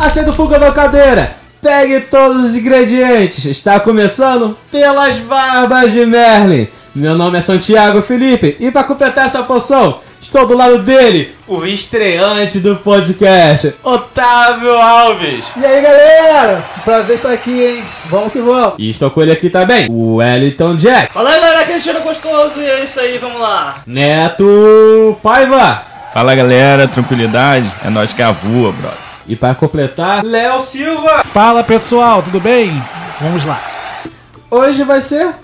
Acenda o fogo da cadeira. Pegue todos os ingredientes. Está começando pelas barbas de Merlin. Meu nome é Santiago Felipe e para completar essa poção, estou do lado dele, o estreante do podcast, Otávio Alves. E aí galera, prazer estar aqui, hein? Vamos que vamos. E estou com ele aqui também, o Wellington Jack, Fala galera, aquele cheiro gostoso e é isso aí, vamos lá. Neto Paiva. Fala galera, tranquilidade? É nós que é a voa, brother. E para completar, Léo Silva. Fala pessoal, tudo bem? Vamos lá. Hoje vai ser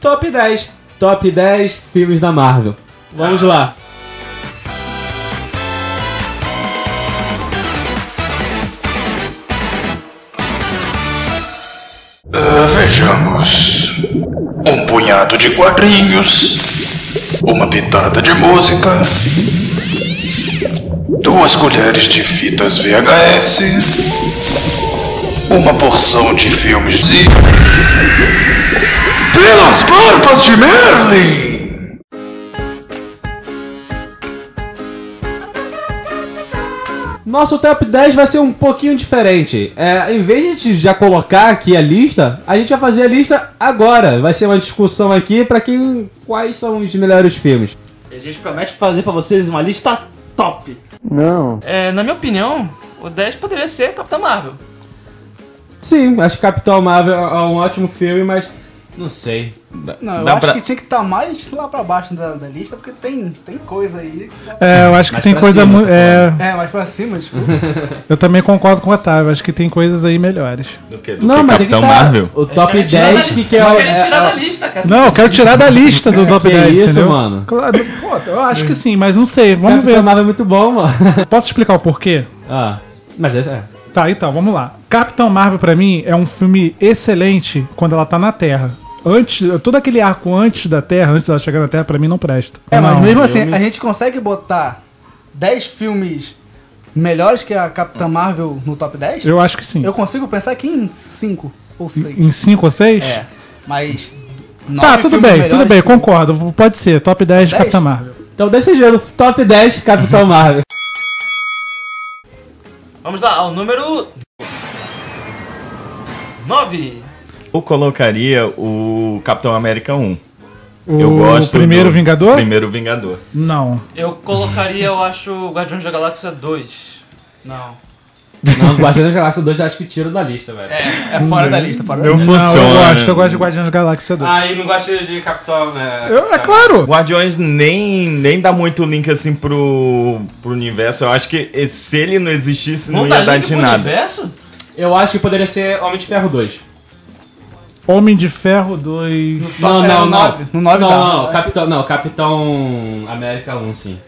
top 10. Top 10 filmes da Marvel. Vamos lá. Ah, vejamos. Um punhado de quadrinhos. Uma pitada de música. Duas colheres de fitas VHS. Uma porção de filmes de. Pelas barbas de Merlin! Nosso top 10 vai ser um pouquinho diferente. É, em vez de já colocar aqui a lista, a gente vai fazer a lista agora. Vai ser uma discussão aqui pra quem quais são os melhores filmes. E a gente promete fazer pra vocês uma lista top. Não. É, na minha opinião, o 10 poderia ser Capitão Marvel. Sim, acho que Capitão Marvel é um ótimo filme, mas não sei. Não, eu Dá acho pra- que tinha que estar mais lá pra baixo da, da lista, porque tem, tem coisa aí. É, eu acho que Mais tem coisa cima, muito. tá É, É, mais pra cima, tipo. eu também concordo com o Otávio, acho que tem coisas aí melhores. Do que? Do Não, que mas Capitão é que tá, Marvel? O top Querem tirar 10 da- que, que é, Mas o- querem é- tirar é- da lista, cara. Não, eu quero tirar da lista do top Que 10, isso, entendeu? mano? Claro, pô, eu acho que sim, mas não sei, vamos Capitão ver. Marvel é muito bom, mano. Posso explicar o porquê? ah, mas é, é. Tá, então, vamos lá. Capitão Marvel, pra mim, é um filme excelente quando ela tá na Terra. Antes, todo aquele arco antes da Terra, antes dela chegar na Terra, pra mim não presta. É, mas Não. mesmo assim, a gente consegue botar 10 filmes melhores que a Capitã Marvel no top 10? Eu acho que sim. Eu consigo pensar aqui em 5 ou 6. Em 5 ou 6? É, mas. Tá, tudo bem, tudo bem, que- concordo. Pode ser, top 10 de Dez? Capitão Marvel. Então desse jeito, top 10 Capitão Marvel. Vamos lá, ao número 9. Eu colocaria o Capitão América 1. O Eu gosto primeiro do Vingador? Primeiro Vingador. Não. Eu colocaria, eu acho, Guardiões da Galáxia 2. Não. Não, Guardiões da Galáxia 2 acho que tiro da lista, velho. É, é fora da lista, fora da Eu lista. Não, funciona. eu gosto, eu gosto de Guardiões da Galáxia 2. Ah, e não gosto de Capitão, né? Eu- é claro! Guardiões nem, nem dá muito link assim pro, pro universo. Eu acho que se ele não existisse, não, dá ia dar de nada. Universo? Eu acho que poderia ser Homem de Ferro 2. Homem de Ferro 2. Não, não, no não. nove, no nove não, dá. não, Capitão, não, Capitão América 1, sim.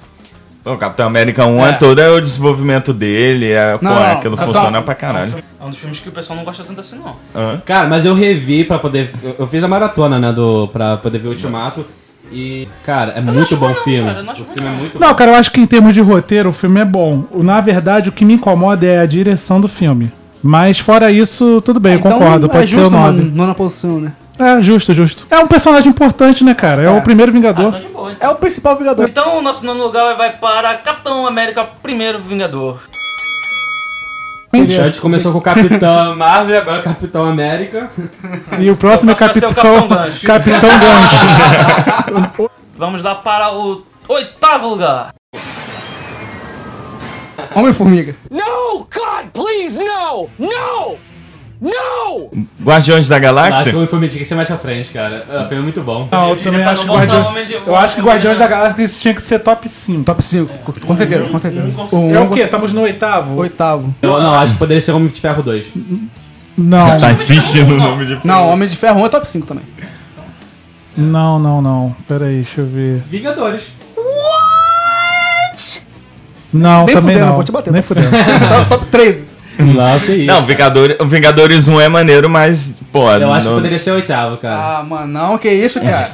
O Capitão América 1 é, É. todo é o desenvolvimento dele, é, Não, pô, não, aquilo Capitão- funciona pra caralho. É um dos filmes que o pessoal não gosta tanto assim, não. Cara, mas eu revi pra poder. Eu, eu fiz a maratona, né, do, pra poder ver o Ultimato. E, cara, é muito acho bom o filme. cara, eu não o filme é não. muito Não, bom. cara, eu acho que em termos de roteiro o filme é bom. O- Na verdade, o que me incomoda é a direção do filme. Mas fora isso, tudo bem, eu Então, concordo, é pode ser o justo na 9. nona posição, né? É, justo, justo. É um personagem importante, né, cara? É, É. o primeiro Ah, Vingador. então de boa, então. É o principal Vingador. Então, o nosso nono lugar vai para Capitão América, primeiro Vingador. A gente começou com o Capitão Marvel, agora Capitão América. E o próximo é O próximo Capitão. vai ser o Capitão Gancho. Vamos lá para o oitavo lugar. Homem-Formiga. No! God, please, no! No! No! Guardiões da Acho que Galáxia? o filme tinha que ser mais pra frente, cara. Filme é muito bom. Não, eu diria também pra acho que Guardiões. Homem de- Eu acho que Homem Guardiões da Galáxia tinha que ser top 5. Top 5. Com certeza, com certeza. O É um, o quê? Estamos no oitavo? Oitavo. Eu não, acho que poderia ser Homem de Ferro 2. Não, Tá insistindo no nome de Não, Homem de Ferro 1 é top 5 também. não, não, não. Pera aí, deixa eu ver. Vingadores. Não, Nem também fudendo, não. vou te bater. Nem fudendo. Top- top 3. Lá, que isso. Não, Vingadores, o Vingadores 1 é maneiro, mas, pô, eu acho que não- poderia ser o oitavo, cara. Ah, mano, não, que isso, cara.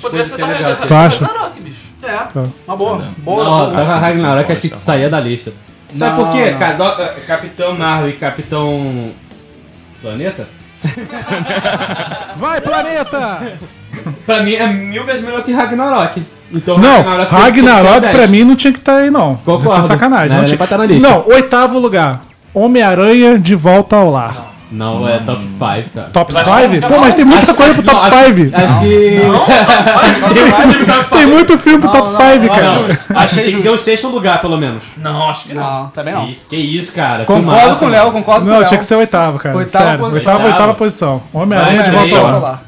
Poderia ser que é legal, cara. Tu acha? Ragnarok, bicho. É, uma boa. Boa. Não, boa. tava Ragnarok, acho que saía da lista. Sabe Não, por quê? não. Cara, eh, Capitão Marvel e Capitão. Planeta? Vai, planeta! Pra mim é mil vezes melhor que Ragnarok. Então Não, Ragnarok 10. pra mim não tinha que estar aí, não. Concordo. Isso é sacanagem. Não, Não, tinha... estar na lista. não, oitavo lugar. Homem-Aranha de volta ao lar. Não, é top 5, cara. Top Eu acho que 5? é Pô, mas tem muita coisa pro Não, top acho- 5. Acho que. Tem muito filme pro Não, top não, 5, eu cara. acho- Acho que Achei tinha que ser o sexto lugar, pelo menos. Não, acho que não. Não, também não. Que isso, cara. Concordo com o. Léo, concordo com o Não, Léo. tinha que ser o oitavo, cara. Oitava Sério, posição. oitava, oitava posição. Homem-Aranha de volta ao lar.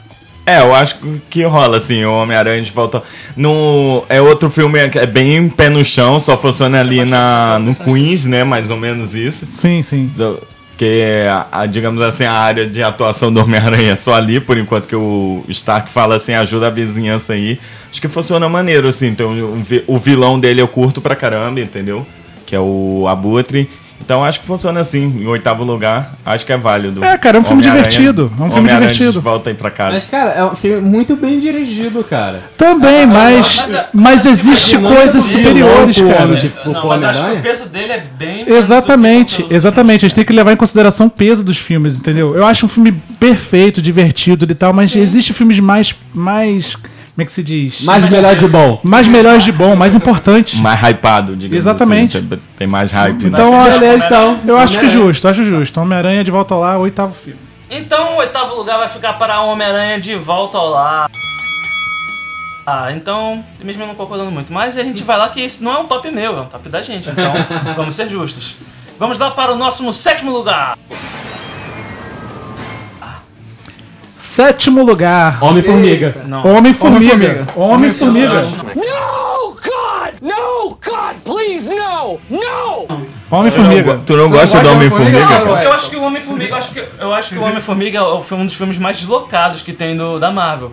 É, eu acho que rola, assim, o Homem-Aranha de volta. No, é outro filme que é bem pé no chão, só funciona ali na, no Queens, né? Mais ou menos isso. Sim, sim. Que, a, a, digamos assim, a área de atuação do Homem-Aranha é só ali, por enquanto que o Stark fala assim, ajuda a vizinhança aí. Acho que funciona maneiro, assim. Então, o vilão dele eu curto pra caramba, entendeu? Que é o Abutre. Então, acho que funciona assim, em oitavo lugar. Acho que é válido. É, cara, é um filme divertido, é um filme divertido. volta aí pra casa. Mas, cara, é um filme muito bem dirigido, cara. Também, mas, mas é- mas existe coisas superiores, cara. né? Tipo, não, mas acho que o peso dele é bem. Exatamente, exatamente. A gente tem que levar em consideração o peso dos filmes, entendeu? Eu acho um filme perfeito, divertido e tal, mas existe filmes mais. mais. Como é que se diz? Mais melhor de bom. mais melhores de bom, mais importantes. Mais hypado, digamos Exatamente. assim. Tem, tem mais hype. né? Então eu acho, Beleza, então. eu acho que justo, acho justo. Homem-Aranha de volta lá, oitavo filme. Então o oitavo lugar vai ficar para Homem-Aranha de volta ao lar. Ah, então, mesmo eu não concordando muito, mas a gente vai lá que esse não é um top meu, é um top da gente, então vamos ser justos. Vamos lá para o nosso sétimo lugar. Sétimo lugar. Homem-Formiga. Homem-Formiga. Homem-Formiga. No, God! No, God, please, no! No! Homem-Formiga. Tu não gosta do Homem-Formiga? Cara? Eu acho que o Homem-Formiga, eu acho que, eu acho que o Homem-Formiga é filme- um dos filmes mais deslocados que tem do, da Marvel.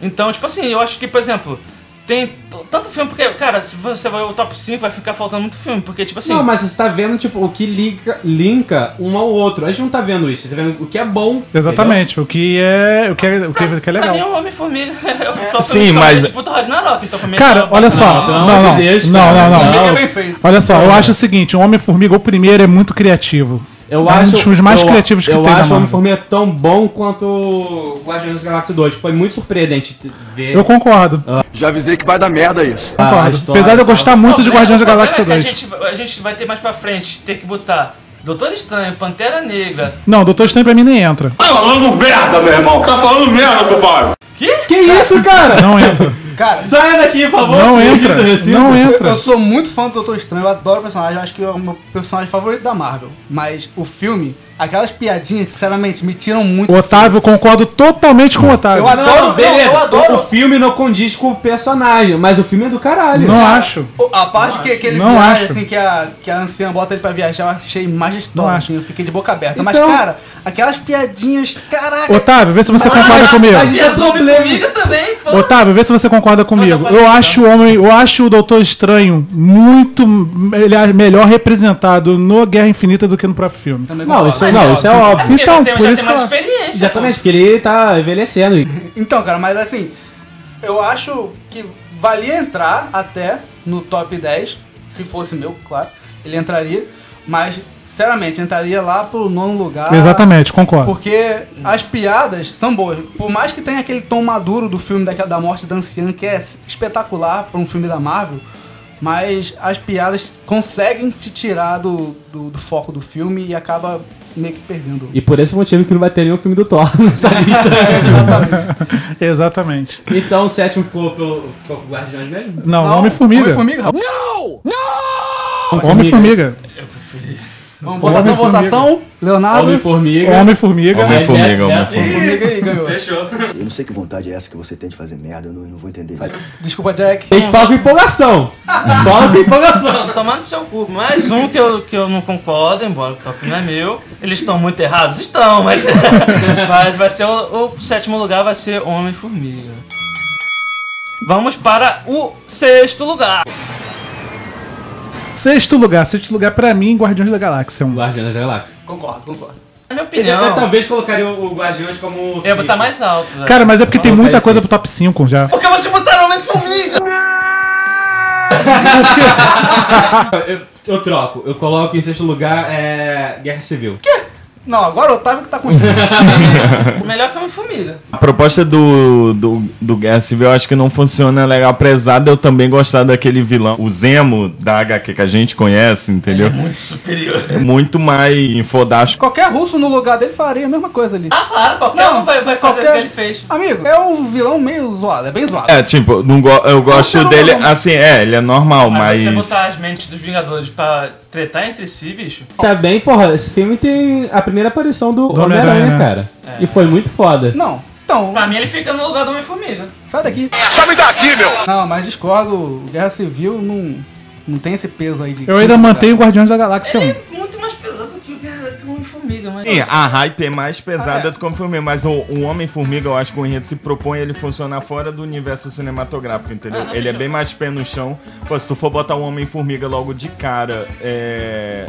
Então, tipo assim, eu acho que, por exemplo, tem tanto filme, porque, cara, se você vai o top 5, vai ficar faltando muito filme, porque, tipo assim. Não, mas você tá vendo, tipo, o que linka, linka um ao outro. A gente não tá vendo isso, você tá vendo o que é bom. Exatamente, o que é, o que é, o que é, o que é Pra mim, legal. o Homem-Formiga é só Sim, mas- tipo do Ragnarok. Então, pra mim, Cara, é olha só. pelo Não, amor não, de Deus, não, não, não. É bem feito. Olha só, eu acho o seguinte, o Homem-Formiga, o primeiro, é muito criativo. Eu É um acho dos filmes mais eu, criativos que eu tem na acho o. Homem-Formiga tão bom quanto o Guardiões da Galáxia 2. Foi muito surpreendente ver Eu concordo, Já avisei que vai dar merda isso. a concordo. história Apesar de eu tal. gostar muito de Problema- Guardiões da Galáxia é que 2. A gente, a gente vai ter mais pra frente, ter que botar Doutor Estranho, Pantera Negra. Não, Doutor Estranho pra mim nem entra. Tá falando merda, meu irmão. Tá falando merda, compadre. Que isso, cara? Não entra. Cara, Saia daqui, por favor. Não entra. Não eu, entra. eu sou muito fã do Doutor Estranho, eu adoro o personagem, eu acho que é o meu personagem favorito da Marvel. Mas o filme, aquelas piadinhas, sinceramente, me tiram muito. Otávio, concordo totalmente com o Otávio. Eu adoro, Não, beleza. eu adoro. O, filme não condiz com o personagem, mas o filme é do caralho. Não acho. O- A parte que, que ele Não viaja, acho. assim, que a, que a anciã bota ele pra viajar, eu achei Não majestoso, acho. assim, eu fiquei de boca aberta. Mas, Então- cara, aquelas piadinhas, caraca. Otávio, vê se você concorda mas- comigo. mas isso é E problema. Também, pô. Otávio, vê se você concorda comigo. falei, Eu então. acho o homem, eu acho o Doutor Estranho muito ele é melhor representado no Guerra Infinita do que no próprio filme. Também Não, concordo. Isso, não, isso é óbvio. Porque Então, tem, por já isso tem mais que eu- experiência. Exatamente, porque ele tá envelhecendo. Então, cara, mas assim, eu acho que valia entrar até no top 10, se fosse meu, claro, ele entraria, mas, sinceramente, entraria lá pro nono lugar. Exatamente, concordo. Porque as piadas são boas. Por mais que tenha aquele tom maduro do filme daquela, da morte da anciã, que é espetacular para um filme da Marvel, mas as piadas conseguem te tirar do, do, do foco do filme e acaba meio que perdendo. E por esse motivo que não vai ter nenhum filme do Thor nessa lista. Exatamente. então o sétimo ficou pelo. ficou com o Guardiões mesmo? Não, Homem-Formiga. Homem-Formiga, rapaz. No! No! Homem-Formiga. Vamos, votação. Leonardo. Homem-Formiga. Homem-Formiga. Homem-Formiga, É, é, Homem-Formiga. Homem-Formiga aí ganhou. Fechou. Eu não sei que vontade é essa que você tem de fazer merda, eu não, eu não vou entender. Desculpa, Jack. Tem que falar com empolgação. Fala com empolgação. Tomar no seu cu. Mais um que eu, que eu não concordo, embora o top não é meu. Eles estão muito errados? Estão, mas. mas vai ser o, o sétimo lugar vai ser Homem-Formiga. Vamos para o sexto lugar. Sexto lugar. Sexto lugar pra mim, Guardiões da Galáxia. Um. Guardiões da Galáxia. Concordo, concordo. Na minha Eu, opinião, eu talvez colocaria o o Guardiões como. eu ia cinco. botar mais alto. velho. Cara, mas é porque tem Coloca muita coisa pro top 5 já. Porque você botaram Homem-Formiga! eu, eu troco. Eu coloco em sexto lugar é. Guerra Civil. Não, agora o Otávio que tá construindo. Melhor que Homem-Formiga. A proposta do, do, do Guerra Civil eu acho que não funciona legal, apesar de eu também gostar daquele vilão, o Zemo da HQ que a gente conhece, entendeu? Muito superior. Muito mais fodástico. Qualquer russo no lugar dele faria a mesma coisa ali. Ah, claro, qualquer Não, um vai, vai fazer qualquer- o que ele fez. Amigo, é um vilão meio zoado, é bem zoado. É, tipo, não go eu gosto dele, não. assim, é, ele é normal, Mas, mas. você botar as mentes dos Vingadores pra tretar entre si, bicho. Também, porra, esse filme tem a primeira aparição do, Do Homem-Aranha, né? cara. E foi muito foda. Não, então, Pra mim ele fica no lugar do Homem-Formiga. sai daqui. Sai daqui, meu! Não, mas discordo, o Guerra Civil não, não tem esse peso aí de. Eu ainda mantenho o Guardiões da Galáxia 1. Ele é muito mais Homem-Formiga, mas. Sim, a hype é mais pesada Ah, é. do que o Homem-Formiga, mas o, o Homem-Formiga, eu acho que o enredo se propõe a ele funcionar fora do universo cinematográfico, entendeu? Ah, ele é bem mais pé no chão. Pô, se tu for botar o Homem-Formiga logo de cara, é.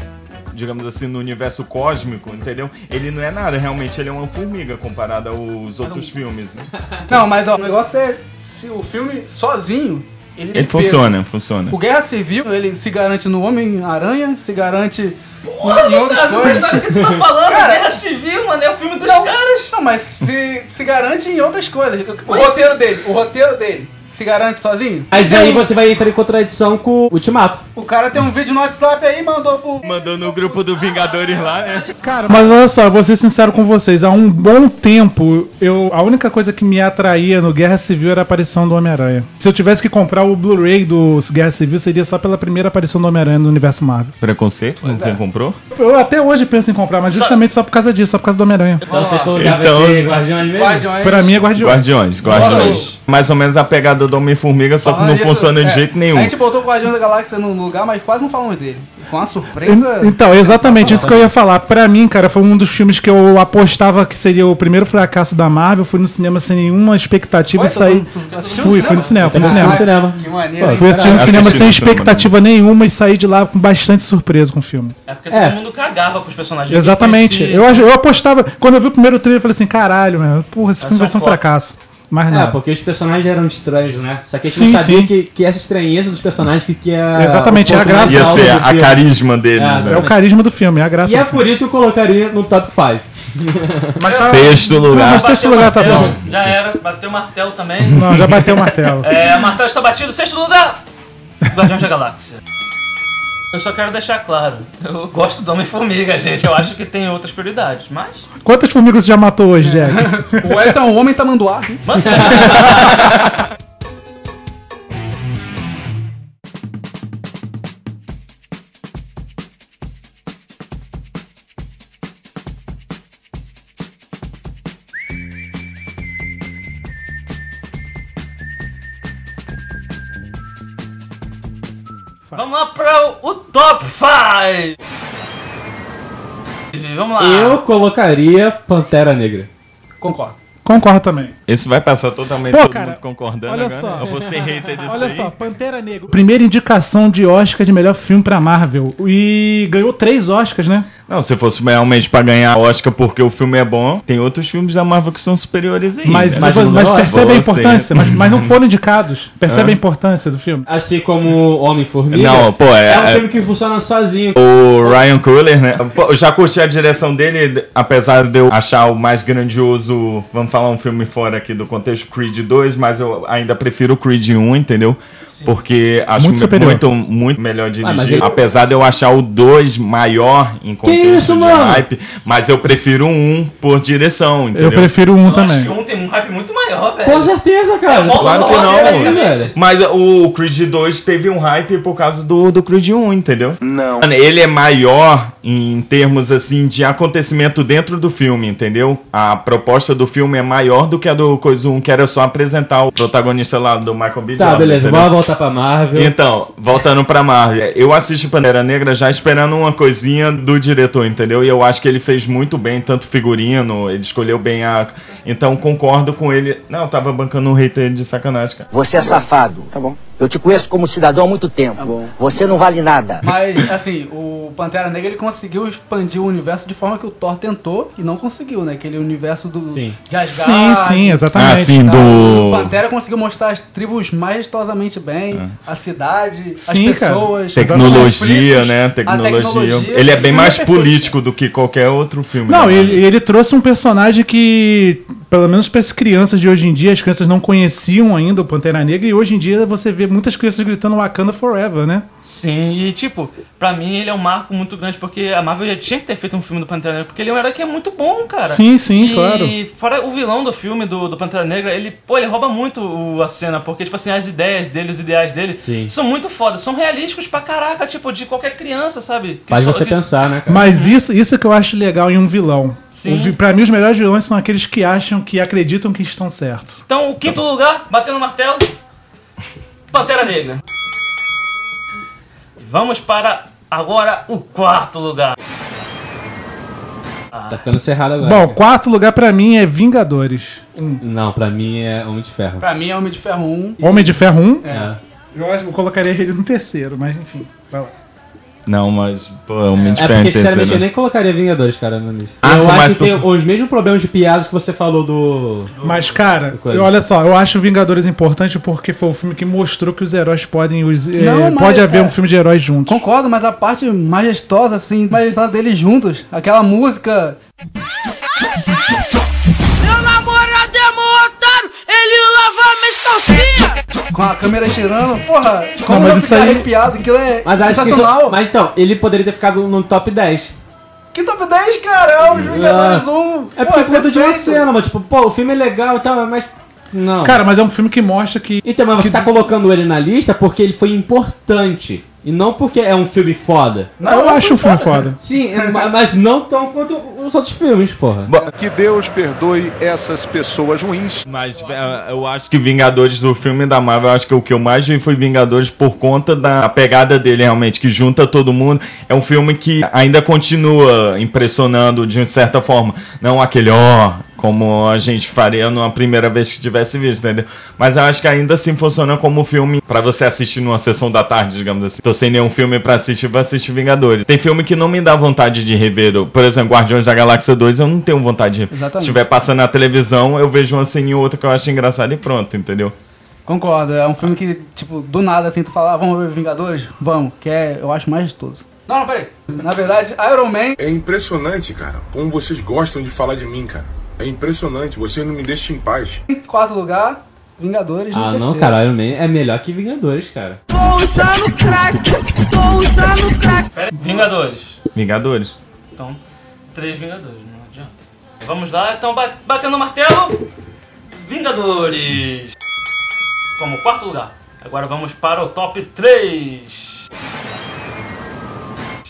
Digamos assim, no universo cósmico, entendeu? Ele não é nada, realmente ele é uma formiga comparado aos outros filmes. né? Não, mas ó, o negócio é se o filme sozinho. Ele, Ele funciona, funciona. O Guerra Civil, ele se garante no Homem-Aranha, se garante Porra, em outras Otávio, coisas. sabe o que tu tá falando? Cara- Guerra Civil, mano, é o filme dos Não, caras. Não, mas se, se garante em outras coisas. O roteiro dele, o roteiro dele se garante sozinho? Mas aí você vai entrar em contradição com o Ultimato. O cara tem um vídeo no WhatsApp aí, mandou pro. Mandou no grupo do Vingadores lá, né? Cara, mas olha só, eu vou ser sincero com vocês. Há um bom tempo, eu, a única coisa que me atraía no Guerra Civil era a aparição do Homem-Aranha. Se eu tivesse que comprar o Blu-ray do Guerra Civil, seria só pela primeira aparição do Homem-Aranha no universo Marvel. Preconceito com quem comprou? Eu até hoje penso em comprar, mas justamente só por causa disso, só por causa do Homem-Aranha. Então, vocês lugar Então- vai ser Guardiões mesmo? Guardiões. Pra mim é Guardiões. Guardiões, Guardiões. Mais ou menos a pegada do Homem-Formiga, só que não disso, funciona de é, jeito nenhum. A gente botou o Guardiões da Galáxia no lugar, mas quase não falamos dele. Foi uma surpresa. Então, exatamente isso que eu ia falar. Pra mim, cara, foi um dos filmes que eu apostava que seria o primeiro fracasso da Marvel. Fui no cinema sem nenhuma expectativa e saí. Fui, no fui no cinema, fui no cinema. no cinema. Que maneiro. Fui assistir no cinema sem expectativa nenhuma e saí de lá com bastante surpresa com o filme. É porque É. todo mundo cagava pros personagens. que Exatamente. Eu, apostava. Quando eu vi o primeiro trailer, eu falei assim: caralho, meu, porra, esse filme vai ser um fracasso. Mas É, não. porque os personagens eram estranhos, né? Só que a gente Sim, não sabia que, que essa estranheza dos personagens que, que é. Exatamente, é a graça. Ia ser a filme. carisma deles, É, né? É o carisma do filme, é a graça E é filme. por isso que eu colocaria no top 5. Mas tá- Sexto lugar. mas sexto lugar tá bom. Já era, bateu o martelo também. Não, já bateu o martelo. É, o martelo está batido, sexto lugar! Guardiões da Galáxia. Eu só quero deixar claro, eu gosto do Homem-Formiga, gente. Eu acho que tem outras prioridades, mas. Quantas formigas você já matou hoje, Jack? O Elton é um homem tamanduá. Mas Vamos lá para o, o top 5! Vamos lá. Eu colocaria Pantera Negra. Concordo. Concordo também. Esse vai passar totalmente Pô, todo cara, mundo concordando olha agora. só. Eu vou ser hater disso Olha daí. só, Pantera Negra. Primeira indicação de Oscar de melhor filme pra Marvel. E ganhou três Oscars, né? Não, se fosse realmente pra ganhar Oscar porque o filme é bom, tem outros filmes da Marvel que são superiores aí. Mas, né? mas, Mas é percebe a importância. Mas, mas não foram indicados. Percebe Hã? a importância do filme? Assim como Homem-Formiga. Não, pô, é- É um é- filme que funciona sozinho. O Ryan Coogler, né? Pô, eu já curti a direção dele, apesar de eu achar o mais grandioso, vamos falar um filme fora aqui do contexto, Creed 2, mas eu ainda prefiro o Creed 1, entendeu? Porque acho Muito muito, superior. muito, muito melhor dirigido. mas ele- Apesar de eu achar o 2 maior em contexto isso, de mano? hype, mas eu prefiro o 1 por direção, entendeu? Eu prefiro um Eu acho também. que um tem um hype muito velho. Com certeza, cara. É, Claro que não. Mas o Creed 2 teve um hype por causa do, do Creed 1, entendeu? Não. Ele é maior em termos assim de acontecimento dentro do filme, entendeu? A proposta do filme é maior do que a do Coisa 1, que era só apresentar o protagonista lá do Michael B. Tá, Jordan, beleza. entendeu? Bora voltar pra Marvel. Então, voltando pra Marvel, eu assisti Pantera Negra já esperando uma coisinha do diretor, entendeu? E eu acho que ele fez muito bem, tanto figurino, ele escolheu bem a. Então concordo com ele. Não, eu tava bancando um hater de sacanagem, cara. Você é safado. Tá bom. Eu te conheço como cidadão há muito tempo. Você não vale nada. Mas, assim, o Pantera Negra ele conseguiu expandir o universo de forma que o Thor tentou e não conseguiu, né? Aquele universo do Sim. de Asgard. Sim, sim, exatamente. Ah, sim, tá? do. O Pantera conseguiu mostrar as tribos majestosamente bem, a cidade, Sim, as cara. pessoas, Tecnologia, né? a Tecnologia. Ele é bem mais político do que qualquer outro filme. Não, da ele, ele trouxe um personagem que, pelo menos para as crianças de hoje em dia, as crianças não conheciam ainda o Pantera Negra e hoje em dia você vê muitas crianças gritando Wakanda Forever, né? Sim, e tipo, pra mim ele é um marco muito grande, porque a Marvel já tinha que ter feito um filme do Pantera Negra, porque ele é um herói que é muito bom, cara. Sim, sim, e, claro. E fora o vilão do filme do, do Pantera Negra, ele, pô, ele rouba muito o- a cena, porque, tipo assim, as ideias dele, os ideais dele Sim. são muito fodas, são realísticos pra caraca, tipo, de qualquer criança, sabe? Faz Que você que- pensar, né, cara? Mas isso, isso que eu acho legal em um vilão. Sim. Pra mim, os melhores vilões são aqueles que acham, que acreditam que estão certos. Então, o quinto lugar, batendo o martelo, Pantera Negra. Vamos para agora o quarto lugar. Tá ficando cerrado agora. Bom, quarto lugar pra mim é Vingadores. Não, pra mim é Homem de Ferro. Pra mim é Homem de Ferro 1. Homem de Ferro 1. É. Eu acho que eu colocaria ele no terceiro, mas enfim. Vai lá. Não, mas, pô, é um mente É porque, sinceramente, eu nem colocaria Vingadores, cara, na lista. Ah, eu acho que tu- tem os mesmos problemas de piadas que você falou do. Mas, cara, eu- olha só, eu acho Vingadores importante porque foi o filme que mostrou que os heróis podem. Os, eh, Não, mas, pode haver é, um filme de heróis juntos. Concordo, mas a parte majestosa, assim, majestosa deles juntos, aquela música. Com a câmera girando, porra, como mas não isso ficar aí- arrepiado? Aquilo é Mas acho que isso, sensacional. Mas então, ele poderia ter ficado no top 10. Que top 10, cara? É os Vingadores 1. É porque por conta de uma cena, mas tipo, pô, o filme é legal e tal, mas. Não. Cara, mas é um filme que mostra que. Então, mas você tá colocando ele na lista porque ele foi importante. E não porque é um filme foda. eu acho o filme foda. Sim, é, ma- mas não tão quanto os outros filmes, porra. Que Deus perdoe essas pessoas ruins. Mas é, eu acho que Vingadores, o filme da Marvel, eu acho que o que eu mais vi foi Vingadores por conta da pegada dele, realmente, que junta todo mundo. É um filme que ainda continua impressionando de certa forma. Não aquele, ó, como a gente faria numa primeira vez que tivesse visto, entendeu? Mas eu acho que ainda assim funciona como filme pra você assistir numa sessão da tarde, digamos assim. Tô sem nenhum filme pra assistir, vou assistir Vingadores. Tem filme que não me dá vontade de rever. Por exemplo, Guardiões da Galáxia 2, eu não tenho vontade de rever. Exatamente. Se estiver passando na televisão, eu vejo uma cena e outra que eu acho engraçado e pronto, entendeu? Concordo, é um filme que, tipo, do nada, assim, tu fala, ah, vamos ver Vingadores? Vamos, que é, eu acho, majestoso. Não, não, peraí. Na verdade, Iron Man, É impressionante, cara, como vocês gostam de falar de mim, cara. É impressionante, vocês não me deixam em paz. em quarto lugar, Vingadores no Ah, terceiro. não, cara, Iron Man é melhor que Vingadores, cara. Tô usando crack, tô usando crack. Pera- Vingadores. Vingadores. Então, três Vingadores, não adianta. Vamos lá, então, ba- batendo o martelo. Vingadores. Como quarto lugar. Agora vamos para o top 3.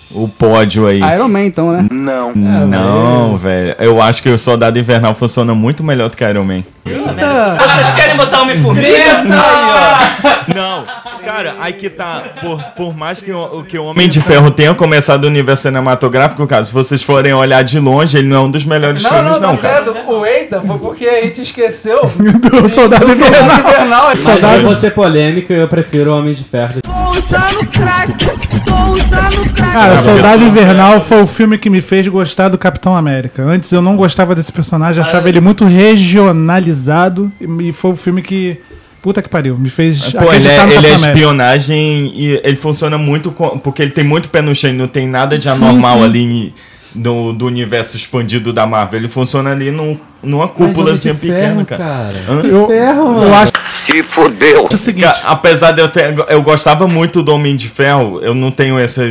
O pódio aí. Iron Man, então, né? Não. Não, velho. Eu acho que o Soldado Invernal funciona muito melhor do que Iron Man. Eita! Vocês querem botar Homem-Formiga? Aí, Não, cara, aí que tá. Por, por mais que o, que o Homem de Ferro tenha começado o universo cinematográfico, cara, se vocês forem olhar de longe, ele não é um dos melhores Não, filmes, não, não, tá certo. O Eita foi porque a gente esqueceu Do Soldado do Invernal. Soldado Invernal. Mas se eu vou ser polêmico, eu prefiro o Homem de Ferro. Tô usando crack, tô usando crack. Cara, Soldado Invernal foi o filme que me fez gostar do Capitão América. Antes eu não gostava desse personagem, achava ele muito regionalizado e foi o filme que. Puta que pariu, me fez Pô, ele é, no ele é espionagem e ele funciona muito com- porque ele tem muito pé no chão, não tem nada de Sim, anormal sim. ali no, do universo expandido da Marvel. Ele funciona ali num, numa cúpula assim pequena, cara. Hã? Eu, eu acho Se fodeu. o seguinte. Ca- apesar de eu ter. Eu gostava muito do Homem de Ferro, eu não tenho essa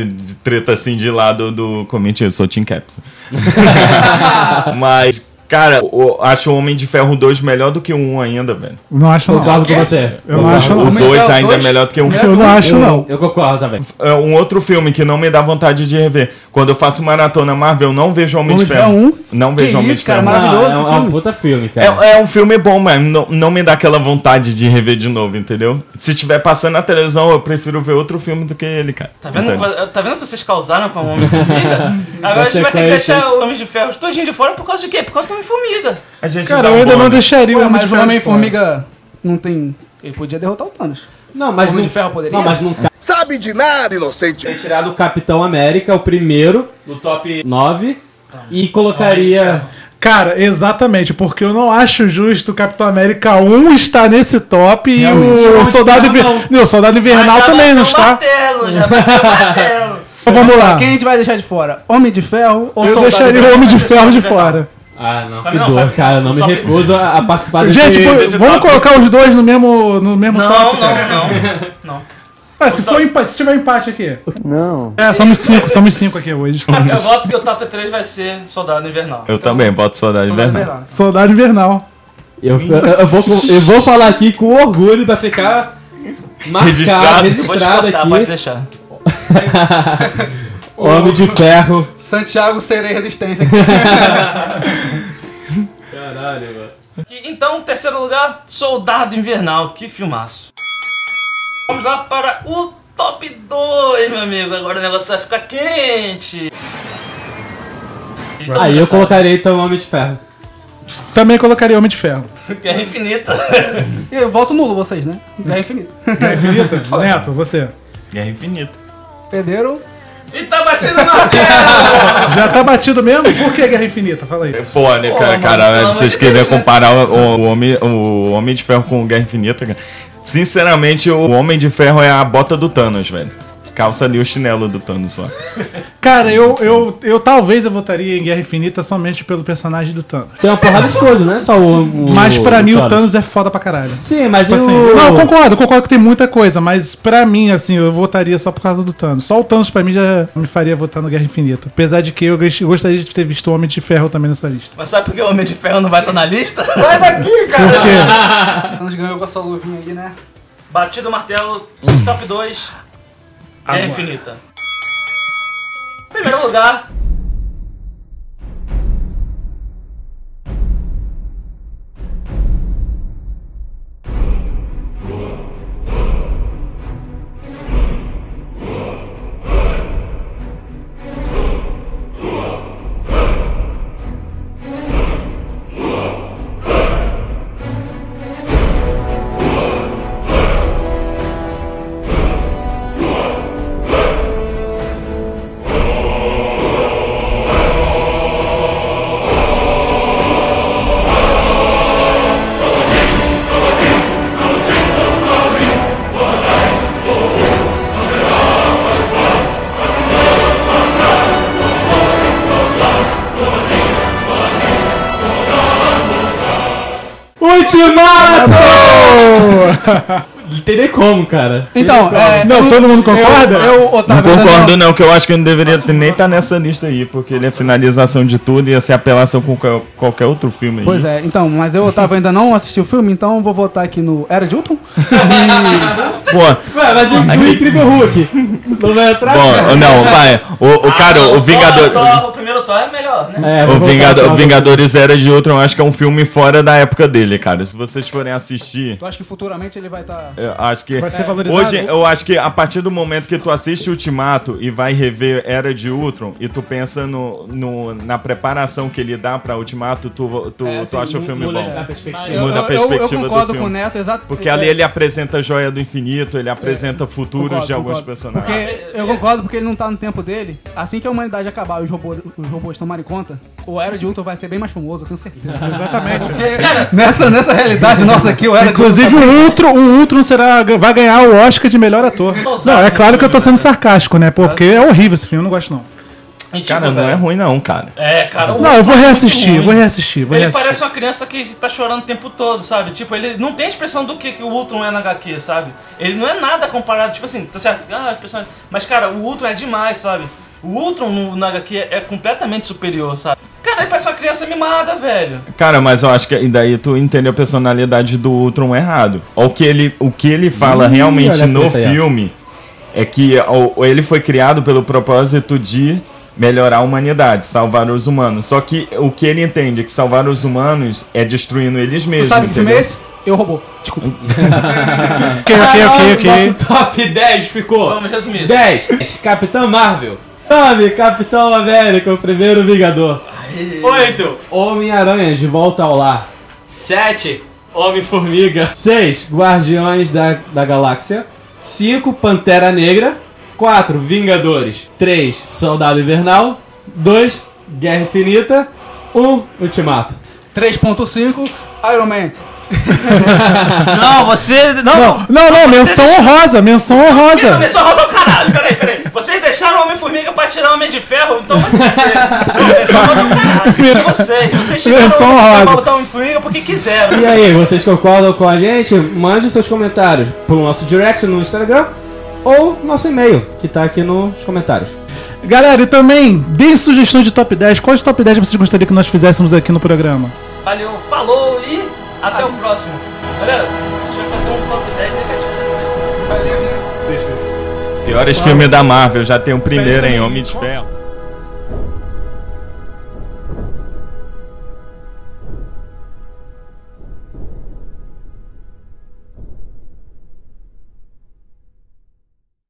treta assim de lado do. Como mentira, eu sou Team Caps. Mas, cara, eu acho o Homem de Ferro 2 melhor do que o 1 ainda, velho. Não acho não. Concordo com você. Eu não acho O não. 2 Ferro ainda é 2? melhor do que o 1. Eu não acho não. Eu concordo também. É um outro filme que não me dá vontade de rever. Quando eu faço maratona Marvel, eu não vejo Homem, Homem de de Ferro. 1? Não Que vejo Homem isso, de cara, Ferro. maravilhoso. Ah, é, um, é um puta filme, cara. É, é um filme bom, mas não, não me dá aquela vontade de rever de novo, entendeu? Se estiver passando na televisão, eu prefiro ver outro filme do que ele, cara. Tá vendo, Entendeu? tá vendo o que vocês causaram com o Homem-Formiga? Agora a gente vai ter que deixar o Homem de Ferro todinho de fora por causa de quê? Por causa do Homem-Formiga. A gente Cara, eu ainda bônus. não deixaria o Ué, Homem mas de o Ferro Homem-Formiga não tem... Ele podia derrotar o Thanos. Não, mas Homem não, de Ferro poderia? Não, mas não ca- Sabe de nada, inocente. tirado o Capitão América, o primeiro, no top 9, e colocaria. Cara, exatamente, porque eu não acho justo o Capitão América 1 estar nesse top e o. Soldado, Inver... não. o Soldado Invernal também não bateu o está. martelo, já bateu o martelo. Então vamos lá. Quem a gente vai deixar de fora? Homem de Ferro ou Eu Soldado deixaria o Invernal? Homem de Ferro de Invernal. fora. Ah, não, que não, dor, cara. Eu não me top- recuso a, a participar desse. Gente, esse vamos colocar os dois no mesmo, no mesmo Não, top, não, não, não. Ah, se, for empa- se tiver empate aqui. Não. É, somos cinco, somos cinco aqui hoje. Eu voto que o top 3 vai ser Soldado Invernal. Eu também, boto Saudade Soldado Invernal. Invernal. Soldado Invernal. Eu, eu, eu vou, eu vou falar aqui com orgulho pra ficar marcado, Registrado. Te registrado cortar, pode aqui. deixar. Homem de Ferro. Santiago Serei Resistência. Caralho, mano. Então, terceiro lugar, Soldado Invernal. Que filmaço. Vamos lá para o top 2, meu amigo. Agora o negócio vai ficar quente. Então, Aí eu sabe. colocaria então Homem de Ferro. Também colocaria Homem de Ferro. Guerra Infinita. E eu voto nulo vocês, né? Guerra Infinita. Guerra Infinita? Neto, você. Guerra Infinita. Perderam. E tá batido na tela. Já tá batido mesmo? Por que Guerra Infinita? Fala aí. Pô, né, cara, mano, cara, pelo vocês querem comparar o, o, homem, o Homem de Ferro com o Guerra Infinita, cara. Sinceramente, o Homem de Ferro é a bota do Thanos, velho. Calça ali o chinelo do Thanos só. Cara, eu, eu, eu talvez eu votaria em Guerra Infinita somente pelo personagem do Thanos. Tem uma porrada de coisa, não é só o. o Mas pra o mim o Thanos é foda pra caralho. Sim, mas Tipo e assim, o. Não, eu concordo, eu concordo que tem muita coisa, mas pra mim, assim, eu votaria só por causa do Thanos. Só o Thanos pra mim já me faria votar no Guerra Infinita. Apesar de que eu gost- gostaria de ter visto o Homem de Ferro também nessa lista. Mas sabe por que o Homem de Ferro não vai estar na lista? Sai daqui, cara! Por quê? Thanos ganhou com essa luvinha aí, né? Batido o martelo, top 2, Guerra Agora. Infinita. Primeiro lugar. Ultimato! Não tem nem como, cara. Então, é, Não, todo mundo concorda? Eu, eu Não Otávio, concordo, ainda não, que eu acho que não deveria ter- nem estar nessa lista aí, porque ele é finalização de tudo e ia ser apelação com qual- qualquer outro filme aí. Pois é, então, mas eu, Otávio, ainda não assisti o filme, então eu vou votar aqui no Era de Ultron. Pô, Ué, mas o, o Incrível Hulk não vai entrar? bom, não, vai. O, o cara, Ah, o Vingador. O primeiro Thor é melhor, né? É, O a prova. Vingadores Era de Ultron, eu acho que é um filme fora da época dele, cara. Se vocês forem assistir, Tu acha que futuramente ele vai tá- estar. eu acho que. Vai ser valorizado? Hoje, eu acho que a partir do momento que tu assiste Ultimato e vai rever Era de Ultron e tu pensa no, no- na preparação que ele dá pra Ultimato, tu, tu, É, tu assim, acha o filme Muda bom. a perspectiva. Eu, Muda a eu- eu- perspectiva eu do concordo filme. com o Neto, exato. Porque é, ali ele apresenta a joia do infinito, ele apresenta futuros concordo, de alguns concordo. personagens. Porque eu concordo porque ele não tá no tempo dele. Assim que a humanidade acabar e os robôs, os robôs tomarem conta, o Era de Ultron vai ser bem mais famoso, eu tenho certeza. Exatamente. Porque nessa, nessa realidade nossa aqui, o Era de Inclusive o Ultron, o Ultron será, vai ganhar o Oscar de melhor ator. Não, é claro que eu tô sendo sarcástico, né? Porque é horrível esse filme, eu não gosto não. Cara, não é velho, ruim não, cara. É, cara. o Não, eu vou Ultron é reassistir, eu vou reassistir, vou Ele reassistir. parece uma criança que tá chorando o tempo todo, sabe? Tipo, ele não tem a expressão do que, que o Ultron é na HQ, sabe? Ele não é nada comparado, tipo assim, tá certo? Ah, as pessoas... Mas, cara, o Ultron é demais, sabe? O Ultron no, na HQ é completamente superior, sabe? Cara, ele parece uma criança mimada, velho. Cara, mas eu acho que e daí tu entende a personalidade do Ultron errado. O que ele, o que ele fala Ih, realmente no filme é que ele foi criado pelo propósito de melhorar a humanidade, salvar os humanos. Só que o que ele entende é que salvar os humanos é destruindo eles Tu mesmos. sabe que filme é entendeu? esse? Eu robô. Desculpa. Ok, ok, ok, ok. Nosso top 10 ficou. Vamos resumir. 10. Capitão Marvel. 9. Capitão América, o primeiro Vingador. 8. Homem-Aranha, de volta ao lar. 7. Homem-Formiga. 6. Guardiões da, da Galáxia. 5. Pantera Negra. 4. Vingadores. 3. Soldado Invernal. 2. Guerra Infinita. 1. Ultimato. 3.5, Iron Man. Não, você. Não, Não, não, não, menção honrosa, menção honrosa. Começou a rosa ao caralho, peraí, peraí. Vocês deixaram o Homem-Formiga pra tirar o Homem de Ferro, então fuder. Não, menção rosa ao caralho. Vocês, vocês Menção o pra botar o Homem-Formiga porque quiseram. E aí, vocês concordam com a gente? Mande os seus comentários pelo nosso direct no Instagram ou nosso e-mail, que tá aqui nos comentários. Galera, e também deem sugestões de top 10. Quais top 10 vocês gostariam que nós fizéssemos aqui no programa? Valeu, falou e até o próximo. Galera, a gente vai fazer um top 10 negativo. Piores filmes da Marvel, já tem o primeiro em Homem de Ferro.